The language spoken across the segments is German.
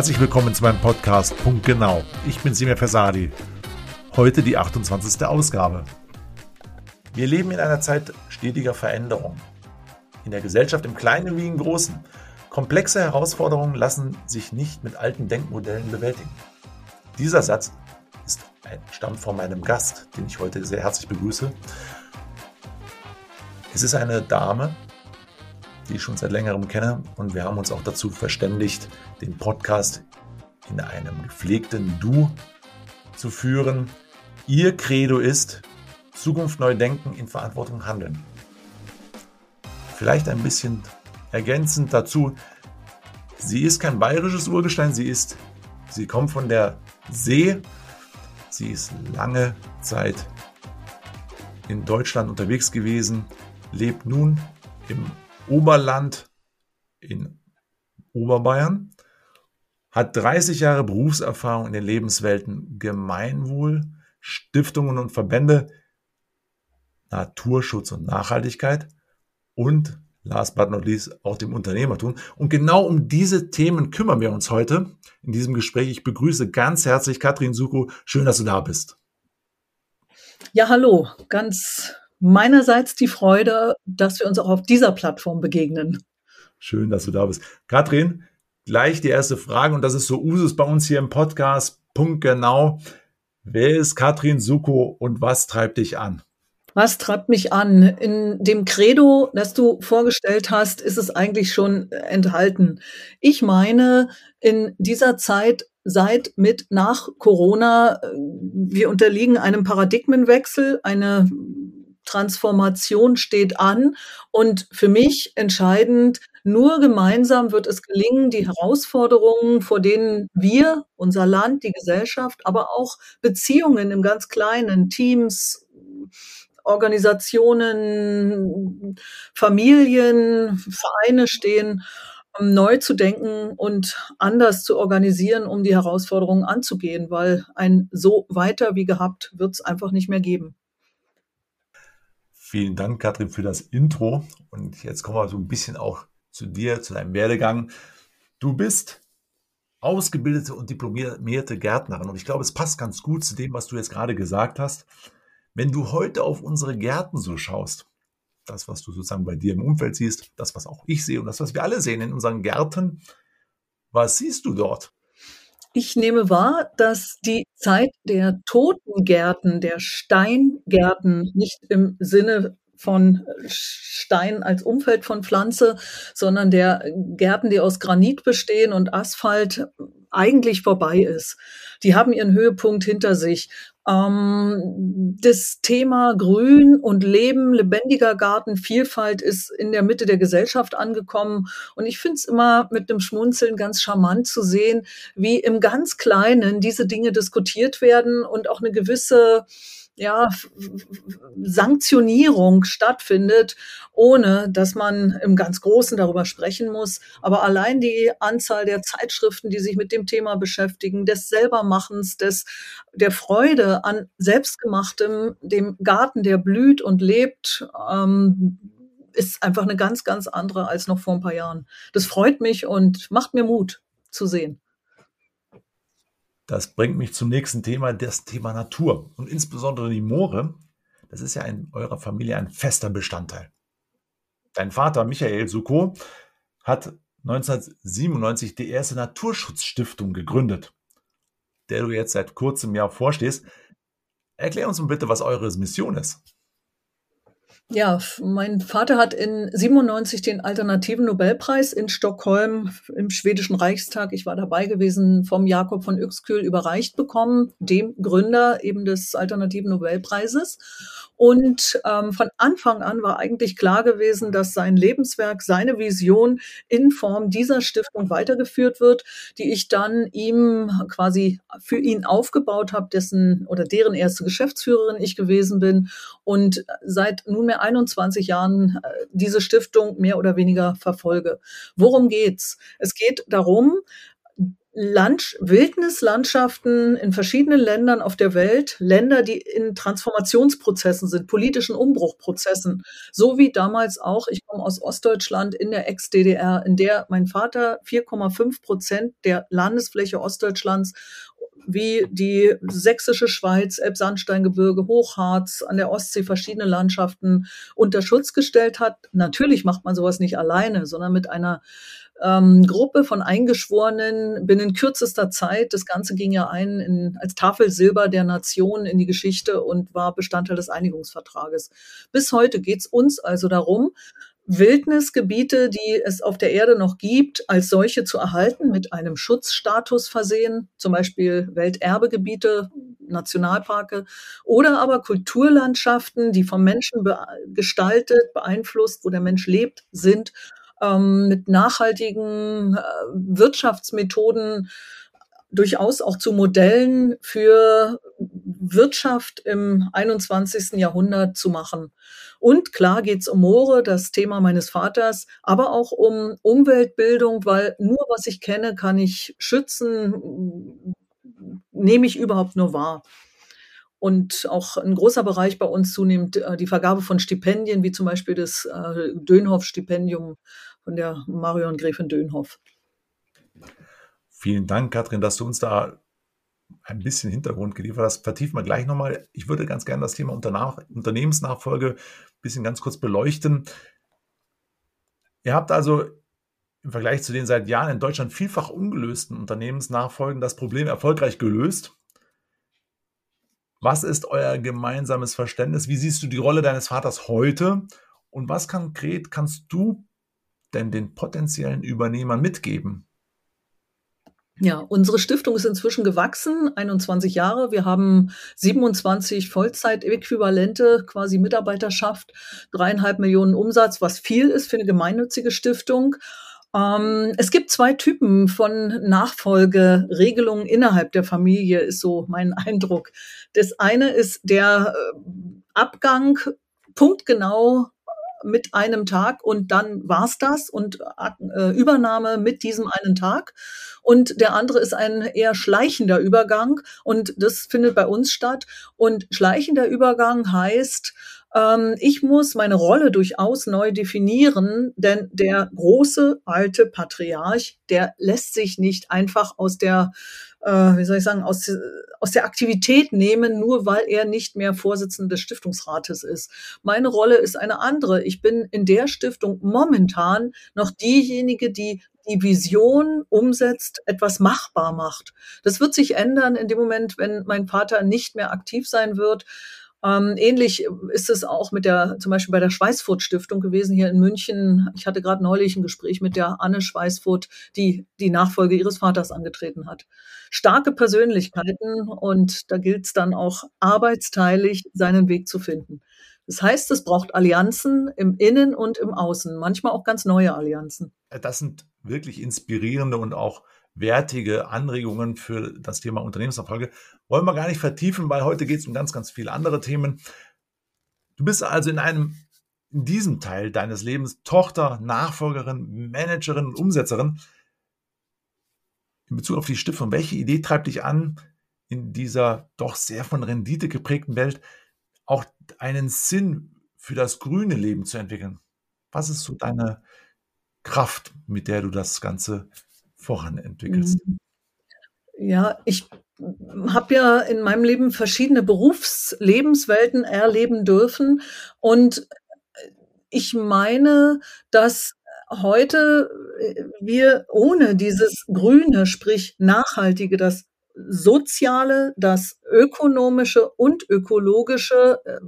Herzlich willkommen zu meinem Podcast Punkt Genau. Ich bin Simir Fersadi. Heute die 28. Ausgabe. Wir leben in einer Zeit stetiger Veränderung. In der Gesellschaft im Kleinen wie im Großen. Komplexe Herausforderungen lassen sich nicht mit alten Denkmodellen bewältigen. Dieser Satz ist, stammt von meinem Gast, den ich heute sehr herzlich begrüße. Es ist eine Dame, die ich schon seit längerem kenne. Und wir haben uns auch dazu verständigt, den Podcast in einem gepflegten Du zu führen. Ihr Credo ist Zukunft neu denken, in Verantwortung handeln. Vielleicht ein bisschen ergänzend dazu. Sie ist kein bayerisches Urgestein, sie ist, sie kommt von der See. Sie ist lange Zeit in Deutschland unterwegs gewesen, lebt nun im Oberland in Oberbayern, hat 30 Jahre Berufserfahrung in den Lebenswelten Gemeinwohl, Stiftungen und Verbände, Naturschutz und Nachhaltigkeit und last but not least auch dem Unternehmertum. Und genau um diese Themen kümmern wir uns heute in diesem Gespräch. Ich begrüße ganz herzlich Katrin Suko. Schön, dass du da bist. Ja, hallo. Ganz meinerseits die Freude, dass wir uns auch auf dieser Plattform begegnen. Schön, dass du da bist. Katrin, gleich die erste Frage und das ist so Usus bei uns hier im Podcast. Punkt genau. Wer ist Katrin Suko und was treibt dich an? Was treibt mich an? In dem Credo, das du vorgestellt hast, ist es eigentlich schon enthalten. Ich meine, in dieser Zeit seit mit nach Corona, wir unterliegen einem Paradigmenwechsel, eine Transformation steht an und für mich entscheidend, nur gemeinsam wird es gelingen, die Herausforderungen, vor denen wir, unser Land, die Gesellschaft, aber auch Beziehungen im ganz kleinen, Teams, Organisationen, Familien, Vereine stehen, neu zu denken und anders zu organisieren, um die Herausforderungen anzugehen, weil ein so weiter wie gehabt wird es einfach nicht mehr geben. Vielen Dank, Katrin, für das Intro. Und jetzt kommen wir so ein bisschen auch zu dir, zu deinem Werdegang. Du bist ausgebildete und diplomierte Gärtnerin. Und ich glaube, es passt ganz gut zu dem, was du jetzt gerade gesagt hast. Wenn du heute auf unsere Gärten so schaust, das, was du sozusagen bei dir im Umfeld siehst, das, was auch ich sehe und das, was wir alle sehen in unseren Gärten, was siehst du dort? Ich nehme wahr, dass die Zeit der Totengärten, der Steingärten, nicht im Sinne von Stein als Umfeld von Pflanze, sondern der Gärten, die aus Granit bestehen und Asphalt, eigentlich vorbei ist. Die haben ihren Höhepunkt hinter sich. Ähm, das Thema Grün und Leben, lebendiger Garten, Vielfalt ist in der Mitte der Gesellschaft angekommen. Und ich finde es immer mit einem Schmunzeln ganz charmant zu sehen, wie im ganz Kleinen diese Dinge diskutiert werden und auch eine gewisse ja, Sanktionierung stattfindet, ohne dass man im ganz Großen darüber sprechen muss. Aber allein die Anzahl der Zeitschriften, die sich mit dem Thema beschäftigen, des Selbermachens, des, der Freude an selbstgemachtem, dem Garten, der blüht und lebt, ähm, ist einfach eine ganz, ganz andere als noch vor ein paar Jahren. Das freut mich und macht mir Mut zu sehen. Das bringt mich zum nächsten Thema, das Thema Natur. Und insbesondere die Moore, das ist ja in eurer Familie ein fester Bestandteil. Dein Vater Michael Suko hat 1997 die erste Naturschutzstiftung gegründet, der du jetzt seit kurzem Jahr vorstehst. Erklär uns mal bitte, was eure Mission ist. Ja, mein Vater hat in 97 den alternativen Nobelpreis in Stockholm im schwedischen Reichstag, ich war dabei gewesen, vom Jakob von Uexküll überreicht bekommen, dem Gründer eben des alternativen Nobelpreises. Und ähm, von Anfang an war eigentlich klar gewesen, dass sein Lebenswerk, seine Vision in Form dieser Stiftung weitergeführt wird, die ich dann ihm quasi für ihn aufgebaut habe, dessen oder deren erste Geschäftsführerin ich gewesen bin und seit nunmehr 21 Jahren äh, diese Stiftung mehr oder weniger verfolge. Worum geht's? Es geht darum, Land Wildnislandschaften in verschiedenen Ländern auf der Welt, Länder, die in Transformationsprozessen sind, politischen Umbruchprozessen, so wie damals auch, ich komme aus Ostdeutschland in der Ex-DDR, in der mein Vater 4,5 Prozent der Landesfläche Ostdeutschlands wie die sächsische Schweiz, Elbsandsteingebirge, Hochharz, an der Ostsee verschiedene Landschaften unter Schutz gestellt hat. Natürlich macht man sowas nicht alleine, sondern mit einer ähm, Gruppe von Eingeschworenen binnen kürzester Zeit. Das Ganze ging ja ein in, als Tafelsilber der Nation in die Geschichte und war Bestandteil des Einigungsvertrages. Bis heute geht es uns also darum, Wildnisgebiete, die es auf der Erde noch gibt, als solche zu erhalten, mit einem Schutzstatus versehen, zum Beispiel Welterbegebiete, Nationalparke oder aber Kulturlandschaften, die vom Menschen be gestaltet, beeinflusst, wo der Mensch lebt, sind ähm, mit nachhaltigen äh, Wirtschaftsmethoden durchaus auch zu Modellen für Wirtschaft im 21. Jahrhundert zu machen. Und klar geht es um Moore, das Thema meines Vaters, aber auch um Umweltbildung, weil nur was ich kenne, kann ich schützen, nehme ich überhaupt nur wahr. Und auch ein großer Bereich bei uns zunehmend äh, die Vergabe von Stipendien, wie zum Beispiel das äh, Dönhoff-Stipendium von der Marion Gräfin Dönhoff. Vielen Dank, Katrin, dass du uns da ein bisschen Hintergrund geliefert hast. Vertiefen wir gleich nochmal. Ich würde ganz gerne das Thema Unternehmensnachfolge ein bisschen ganz kurz beleuchten. Ihr habt also im Vergleich zu den seit Jahren in Deutschland vielfach ungelösten Unternehmensnachfolgen das Problem erfolgreich gelöst. Was ist euer gemeinsames Verständnis? Wie siehst du die Rolle deines Vaters heute? Und was konkret kannst du denn den potenziellen Übernehmern mitgeben? Ja, unsere Stiftung ist inzwischen gewachsen, 21 Jahre. Wir haben 27 Vollzeitäquivalente, quasi Mitarbeiterschaft, dreieinhalb Millionen Umsatz, was viel ist für eine gemeinnützige Stiftung. Ähm, es gibt zwei Typen von Nachfolgeregelungen innerhalb der Familie, ist so mein Eindruck. Das eine ist der äh, Abgang punktgenau mit einem Tag und dann war's das und äh, Übernahme mit diesem einen Tag. Und der andere ist ein eher schleichender Übergang und das findet bei uns statt. Und schleichender Übergang heißt, ähm, ich muss meine Rolle durchaus neu definieren, denn der große alte Patriarch, der lässt sich nicht einfach aus der äh, wie soll ich sagen, aus, aus der Aktivität nehmen, nur weil er nicht mehr Vorsitzender des Stiftungsrates ist. Meine Rolle ist eine andere. Ich bin in der Stiftung momentan noch diejenige, die die Vision umsetzt, etwas machbar macht. Das wird sich ändern in dem Moment, wenn mein Vater nicht mehr aktiv sein wird. Ähm, ähnlich ist es auch mit der, zum Beispiel bei der Schweißfurt Stiftung gewesen hier in München. Ich hatte gerade neulich ein Gespräch mit der Anne Schweißfurt, die die Nachfolge ihres Vaters angetreten hat. Starke Persönlichkeiten und da gilt es dann auch arbeitsteilig seinen Weg zu finden. Das heißt, es braucht Allianzen im Innen und im Außen, manchmal auch ganz neue Allianzen. Das sind wirklich inspirierende und auch wertige Anregungen für das Thema Unternehmenserfolge. Wollen wir gar nicht vertiefen, weil heute geht es um ganz, ganz viele andere Themen. Du bist also in einem, in diesem Teil deines Lebens Tochter, Nachfolgerin, Managerin und Umsetzerin. In Bezug auf die Stiftung, welche Idee treibt dich an, in dieser doch sehr von Rendite geprägten Welt auch einen Sinn für das grüne Leben zu entwickeln? Was ist so deine Kraft, mit der du das Ganze voran entwickelst? Mhm. Ja, ich habe ja in meinem Leben verschiedene Berufslebenswelten erleben dürfen und ich meine, dass heute äh, wir ohne dieses Grüne, sprich Nachhaltige, das Soziale, das Ökonomische und Ökologische äh,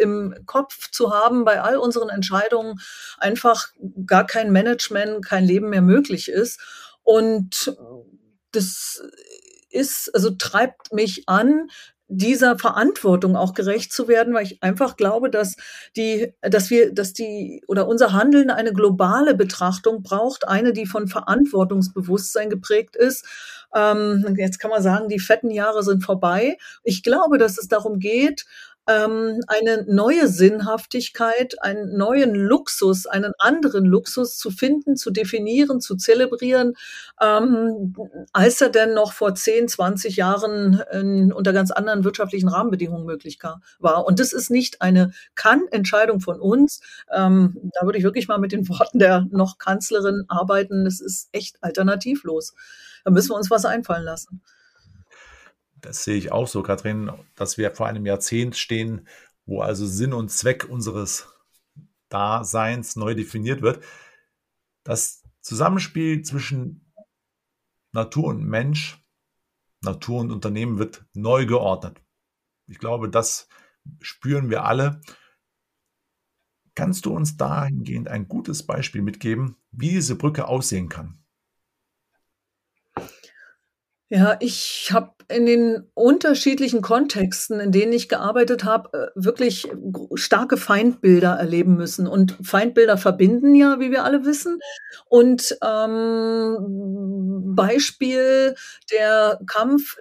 im Kopf zu haben bei all unseren Entscheidungen, einfach gar kein Management, kein Leben mehr möglich ist. Und das ist, also treibt mich an, dieser Verantwortung auch gerecht zu werden, weil ich einfach glaube, dass die, dass wir, dass die oder unser Handeln eine globale Betrachtung braucht, eine, die von Verantwortungsbewusstsein geprägt ist. Ähm, jetzt kann man sagen, die fetten Jahre sind vorbei. Ich glaube, dass es darum geht, ähm, eine neue Sinnhaftigkeit, einen neuen Luxus, einen anderen Luxus zu finden, zu definieren, zu zelebrieren, ähm, als er denn noch vor 10, 20 Jahren in, unter ganz anderen wirtschaftlichen Rahmenbedingungen möglich war. Und das ist nicht eine Kann-Entscheidung von uns. Ähm, da würde ich wirklich mal mit den Worten der noch Kanzlerin arbeiten. Das ist echt alternativlos. Da müssen wir uns was einfallen lassen. Das sehe ich auch so, Kathrin, dass wir vor einem Jahrzehnt stehen, wo also Sinn und Zweck unseres Daseins neu definiert wird. Das Zusammenspiel zwischen Natur und Mensch, Natur und Unternehmen wird neu geordnet. Ich glaube, das spüren wir alle. Kannst du uns dahingehend ein gutes Beispiel mitgeben, wie diese Brücke aussehen kann? Ja, ich habe in den unterschiedlichen Kontexten, in denen ich gearbeitet habe, äh, wirklich starke Feindbilder erleben müssen. Und Feindbilder verbinden ja, wie wir alle wissen. Und ähm, Beispiel der Kampf,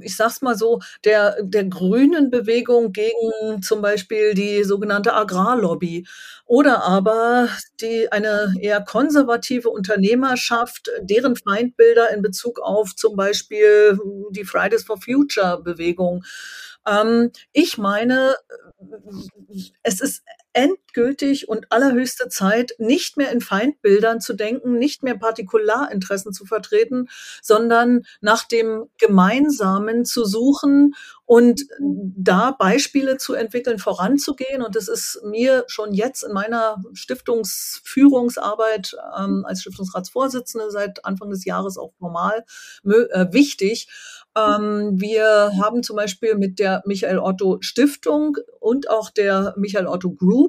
ich sag's mal so, der, der grünen Bewegung gegen zum Beispiel die sogenannte Agrarlobby. Oder aber die eine eher konservative Unternehmerschaft, deren Feindbilder in Bezug auf zum Beispiel die Fridays for Future Bewegung. Ähm, ich meine, es ist endgültig und allerhöchste Zeit, nicht mehr in Feindbildern zu denken, nicht mehr Partikularinteressen zu vertreten, sondern nach dem Gemeinsamen zu suchen und da Beispiele zu entwickeln, voranzugehen. Und das ist mir schon jetzt in meiner Stiftungsführungsarbeit ähm, als Stiftungsratsvorsitzende seit Anfang des Jahres auch formal äh, wichtig. Ähm, wir haben zum Beispiel mit der Michael Otto Stiftung und auch der Michael Otto Group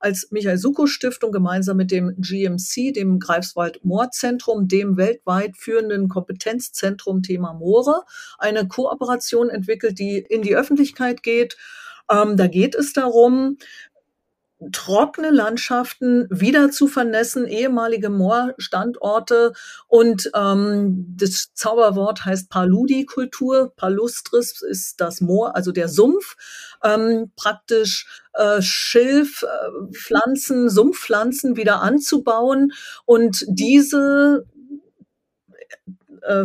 als Michael Suko Stiftung gemeinsam mit dem GMC, dem Greifswald Moorzentrum, dem weltweit führenden Kompetenzzentrum Thema Moore, eine Kooperation entwickelt, die in die Öffentlichkeit geht. Ähm, da geht es darum, trockene Landschaften wieder zu vernässen, ehemalige Moorstandorte und ähm, das Zauberwort heißt Paludikultur. Palustris ist das Moor, also der Sumpf, ähm, praktisch äh, Schilfpflanzen, äh, Sumpfpflanzen wieder anzubauen und diese äh,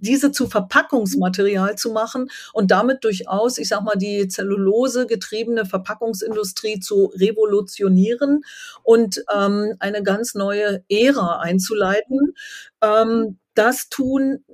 diese zu Verpackungsmaterial zu machen und damit durchaus, ich sag mal, die Zellulose getriebene Verpackungsindustrie zu revolutionieren und ähm, eine ganz neue Ära einzuleiten. Ähm, das tun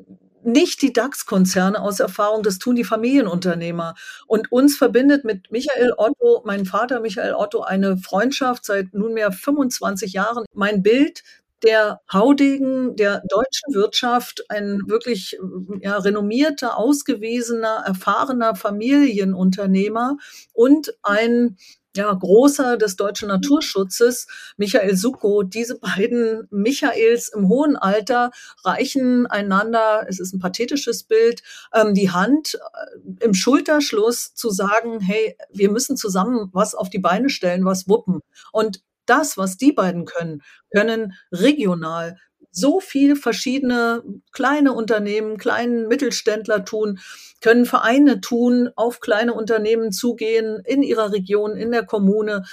nicht die DAX-Konzerne aus Erfahrung, das tun die Familienunternehmer. Und uns verbindet mit Michael Otto, mein Vater Michael Otto, eine Freundschaft seit nunmehr 25 Jahren. Mein Bild der Haudegen der deutschen Wirtschaft, ein wirklich ja, renommierter, ausgewiesener, erfahrener Familienunternehmer und ein ja, großer des deutschen Naturschutzes, Michael Suko. Diese beiden Michaels im hohen Alter reichen einander, es ist ein pathetisches Bild, ähm, die Hand äh, im Schulterschluss zu sagen, hey, wir müssen zusammen was auf die Beine stellen, was wuppen. Und das, was die beiden können, können regional so viel verschiedene kleine Unternehmen, kleinen Mittelständler tun, können Vereine tun, auf kleine Unternehmen zugehen in ihrer Region, in der Kommune.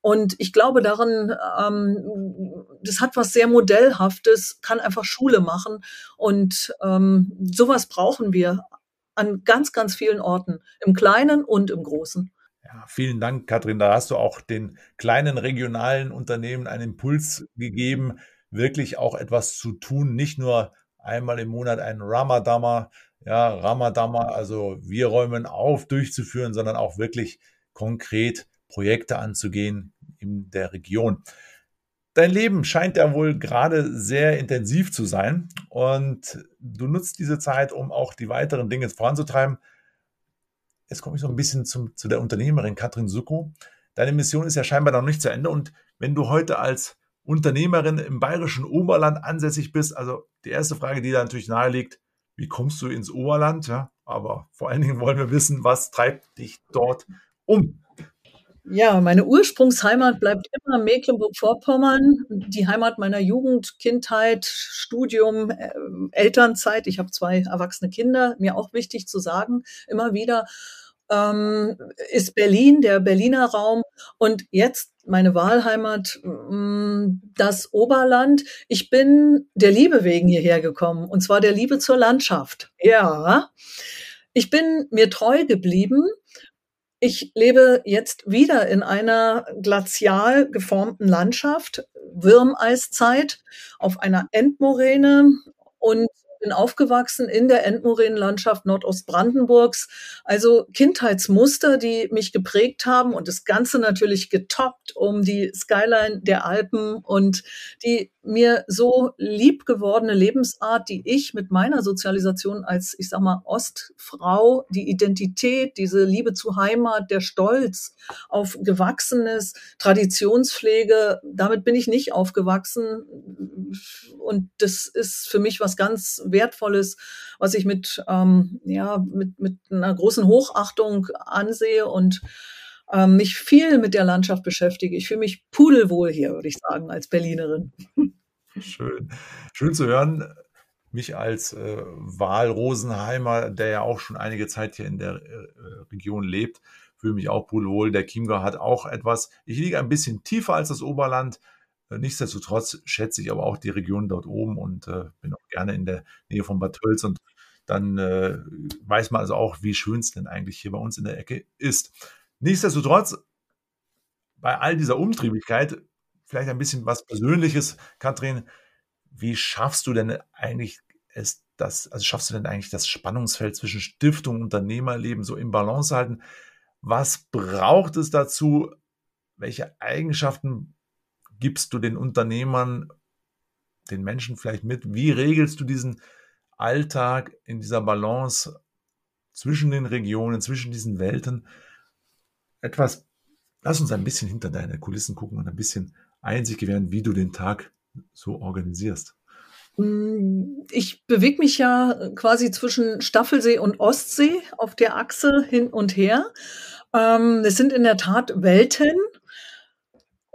Und ich glaube daran, ähm, das hat was sehr Modellhaftes, kann einfach Schule machen. Und ähm, sowas brauchen wir an ganz, ganz vielen Orten, im Kleinen und im Großen. Ja, vielen Dank, Katrin. Da hast du auch den kleinen regionalen Unternehmen einen Impuls gegeben, wirklich auch etwas zu tun, nicht nur einmal im Monat ein Ramadama, ja, Ramadama, also wir räumen auf, durchzuführen, sondern auch wirklich konkret Projekte anzugehen in der Region. Dein Leben scheint ja wohl gerade sehr intensiv zu sein und du nutzt diese Zeit, um auch die weiteren Dinge voranzutreiben jetzt komme ich so ein bisschen zum, zu der Unternehmerin Katrin Suko. Deine Mission ist ja scheinbar noch nicht zu Ende. Und wenn du heute als Unternehmerin im bayerischen Oberland ansässig bist, also die erste Frage, die da natürlich nahe liegt, wie kommst du ins Oberland? Ja, aber vor allen Dingen wollen wir wissen, was treibt dich dort um? Ja, meine Ursprungsheimat bleibt immer Mecklenburg-Vorpommern, die Heimat meiner Jugend, Kindheit, Studium, äh, Elternzeit. Ich habe zwei erwachsene Kinder, mir auch wichtig zu sagen, immer wieder. ähm, ist Berlin, der Berliner Raum und jetzt meine Wahlheimat, hm, das Oberland. Ich bin der Liebe wegen hierher gekommen und zwar der Liebe zur Landschaft. Ja. Ich bin mir treu geblieben. Ich lebe jetzt wieder in einer glazial geformten Landschaft, Würmeiszeit, auf einer Endmoräne und bin aufgewachsen in der Endmoränenlandschaft Nordostbrandenburgs. Also Kindheitsmuster, die mich geprägt haben und das Ganze natürlich getoppt um die Skyline der Alpen und die mir so lieb gewordene Lebensart, die ich mit meiner Sozialisation als, ich sag mal, Ostfrau, die Identität, diese Liebe zu Heimat, der Stolz auf Gewachsenes, Traditionspflege, damit bin ich nicht aufgewachsen. Und das ist für mich was ganz Wertvolles, was ich mit, ähm, ja, mit, mit einer großen Hochachtung ansehe und ähm, mich viel mit der Landschaft beschäftige. Ich fühle mich pudelwohl hier, würde ich sagen, als Berlinerin. Schön. Schön zu hören. Mich als äh, Wahlrosenheimer, der ja auch schon einige Zeit hier in der äh, Region lebt, fühle mich auch pudelwohl. Der Chiemgau hat auch etwas. Ich liege ein bisschen tiefer als das Oberland. Äh, nichtsdestotrotz schätze ich aber auch die Region dort oben und äh, bin auch gerne in der Nähe von Bad Tölz und dann äh, weiß man also auch, wie schön es denn eigentlich hier bei uns in der Ecke ist. Nichtsdestotrotz, bei all dieser Umtriebigkeit, vielleicht ein bisschen was Persönliches, Katrin, wie schaffst du denn eigentlich es, das, also schaffst du denn eigentlich das Spannungsfeld zwischen Stiftung und Unternehmerleben so im Balance halten? Was braucht es dazu? Welche Eigenschaften gibst du den Unternehmern, den Menschen vielleicht mit? Wie regelst du diesen Alltag in dieser Balance zwischen den Regionen, zwischen diesen Welten? etwas, lass uns ein bisschen hinter deine Kulissen gucken und ein bisschen Einsicht gewähren, wie du den Tag so organisierst. Mm, ich bewege mich ja quasi zwischen Staffelsee und Ostsee auf der Achse hin und her. Ähm, es sind in der Tat Welten.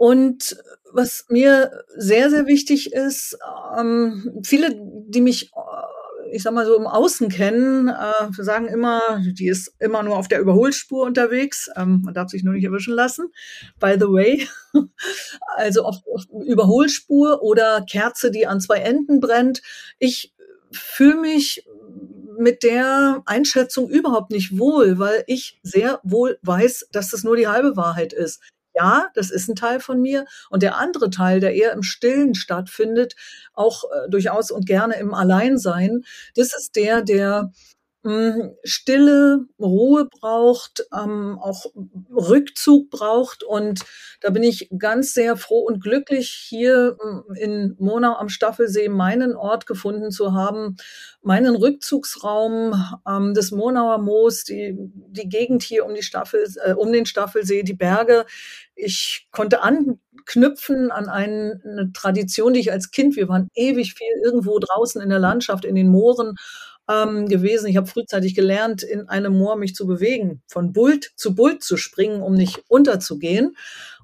Und was mir sehr, sehr wichtig ist, ähm, viele, die mich ich sag mal so im Außen kennen, äh, sagen immer, die ist immer nur auf der Überholspur unterwegs. Ähm, man darf sich nur nicht erwischen lassen. By the way. also auf, auf Überholspur oder Kerze, die an zwei Enden brennt. Ich fühle mich mit der Einschätzung überhaupt nicht wohl, weil ich sehr wohl weiß, dass das nur die halbe Wahrheit ist ja, das ist ein Teil von mir. Und der andere Teil, der eher im Stillen stattfindet, auch äh, durchaus und gerne im Alleinsein, das ist der, der Stille, Ruhe braucht, ähm, auch Rückzug braucht. Und da bin ich ganz sehr froh und glücklich, hier hm, in Monau am Staffelsee meinen Ort gefunden zu haben, meinen Rückzugsraum, ähm, das Monauer Moos, die, die Gegend hier um, die Staffel, äh, um den Staffelsee, die Berge. Ich konnte anknüpfen an eine, eine Tradition, die ich als Kind, wir waren ewig viel irgendwo draußen in der Landschaft, in den Mooren ähm, gewesen. Ich habe frühzeitig gelernt, in einem Moor mich zu bewegen, von Bult zu Bult zu springen, um nicht unterzugehen.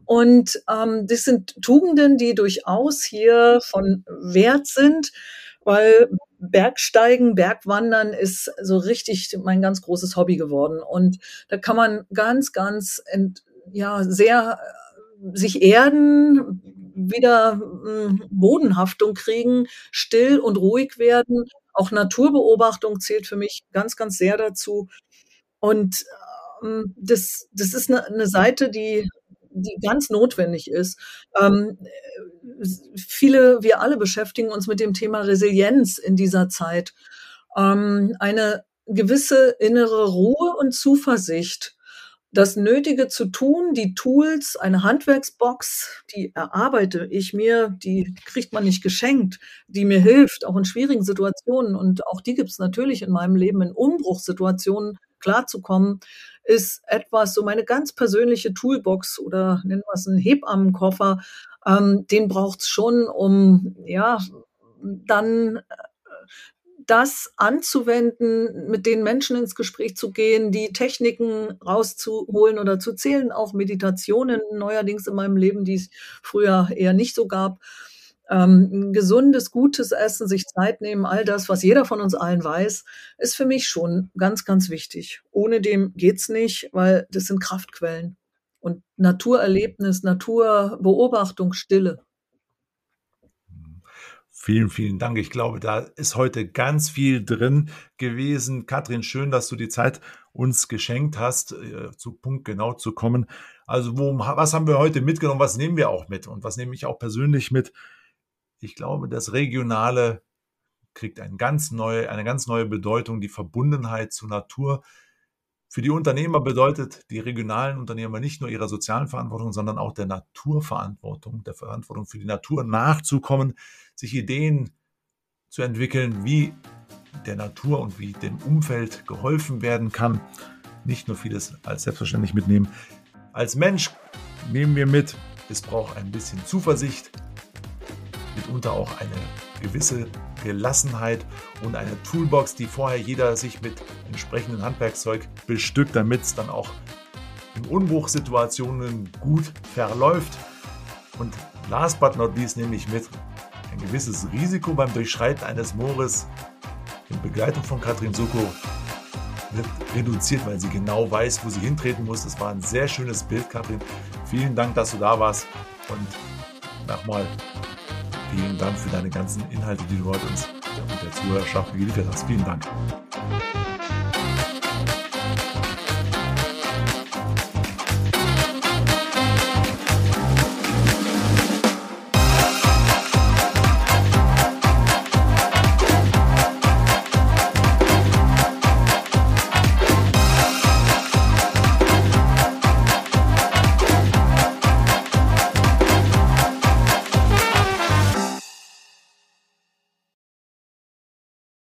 Und ähm, das sind Tugenden, die durchaus hier von Wert sind, weil Bergsteigen, Bergwandern ist so richtig mein ganz großes Hobby geworden. Und da kann man ganz, ganz, ent, ja, sehr äh, sich erden, wieder hm, Bodenhaftung kriegen, still und ruhig werden auch Naturbeobachtung zählt für mich ganz, ganz sehr dazu. Und ähm, das, das ist eine, eine Seite, die, die ganz notwendig ist. Ähm, viele, wir alle beschäftigen uns mit dem Thema Resilienz in dieser Zeit. Ähm, eine gewisse innere Ruhe und Zuversicht das Nötige zu tun, die Tools, eine Handwerksbox, die erarbeite ich mir, die kriegt man nicht geschenkt, die mir hilft, auch in schwierigen Situationen. Und auch die gibt es natürlich in meinem Leben, in Umbruchssituationen klarzukommen, ist etwas, so meine ganz persönliche Toolbox oder nennen wir es einen Hebammenkoffer, ähm, den braucht's schon, um ja dann das anzuwenden, mit den Menschen ins Gespräch zu gehen, die Techniken rauszuholen oder zu zählen, auch Meditationen neuerdings in meinem Leben, die es früher eher nicht so gab. ähm, gesundes, gutes Essen, sich Zeit nehmen, all das, was jeder von uns allen weiß, ist für mich schon ganz, ganz wichtig. Ohne dem geht's nicht, weil das sind Kraftquellen. Und Naturerlebnis, Naturbeobachtung, Stille. Vielen, vielen Dank. Ich glaube, da ist heute ganz viel drin gewesen. Katrin, schön, dass du die Zeit uns geschenkt hast, äh, zu Punkt genau zu kommen. Also, wo, was haben wir heute mitgenommen? Was nehmen wir auch mit? Und was nehme ich auch persönlich mit? Ich glaube, das Regionale kriegt ein ganz neue, eine ganz neue Bedeutung, die Verbundenheit zur Natur. Für die Unternehmer bedeutet die regionalen Unternehmer nicht nur ihrer sozialen Verantwortung, sondern auch der Naturverantwortung, der Verantwortung für die Natur nachzukommen, sich Ideen zu entwickeln, wie der Natur und wie dem Umfeld geholfen werden kann. Nicht nur vieles als selbstverständlich mitnehmen. Als Mensch nehmen wir mit, es braucht ein bisschen Zuversicht, mitunter auch eine gewisse Gelassenheit und eine Toolbox, die vorher jeder sich mit entsprechendem Handwerkszeug bestückt, damit es dann auch in Unbruchsituationen gut verläuft. Und last but not least nehme ich mit, ein gewisses Risiko beim Durchschreiten eines Moores in Begleitung von Katrin Soko wird reduziert, weil sie genau weiß, wo sie hintreten muss. Das war ein sehr schönes Bild, Katrin. Vielen Dank, dass du da warst und nochmal vielen Dank für deine ganzen Inhalte, die du heute uns und der Zuhörerschaft geliefert hast. Vielen Dank.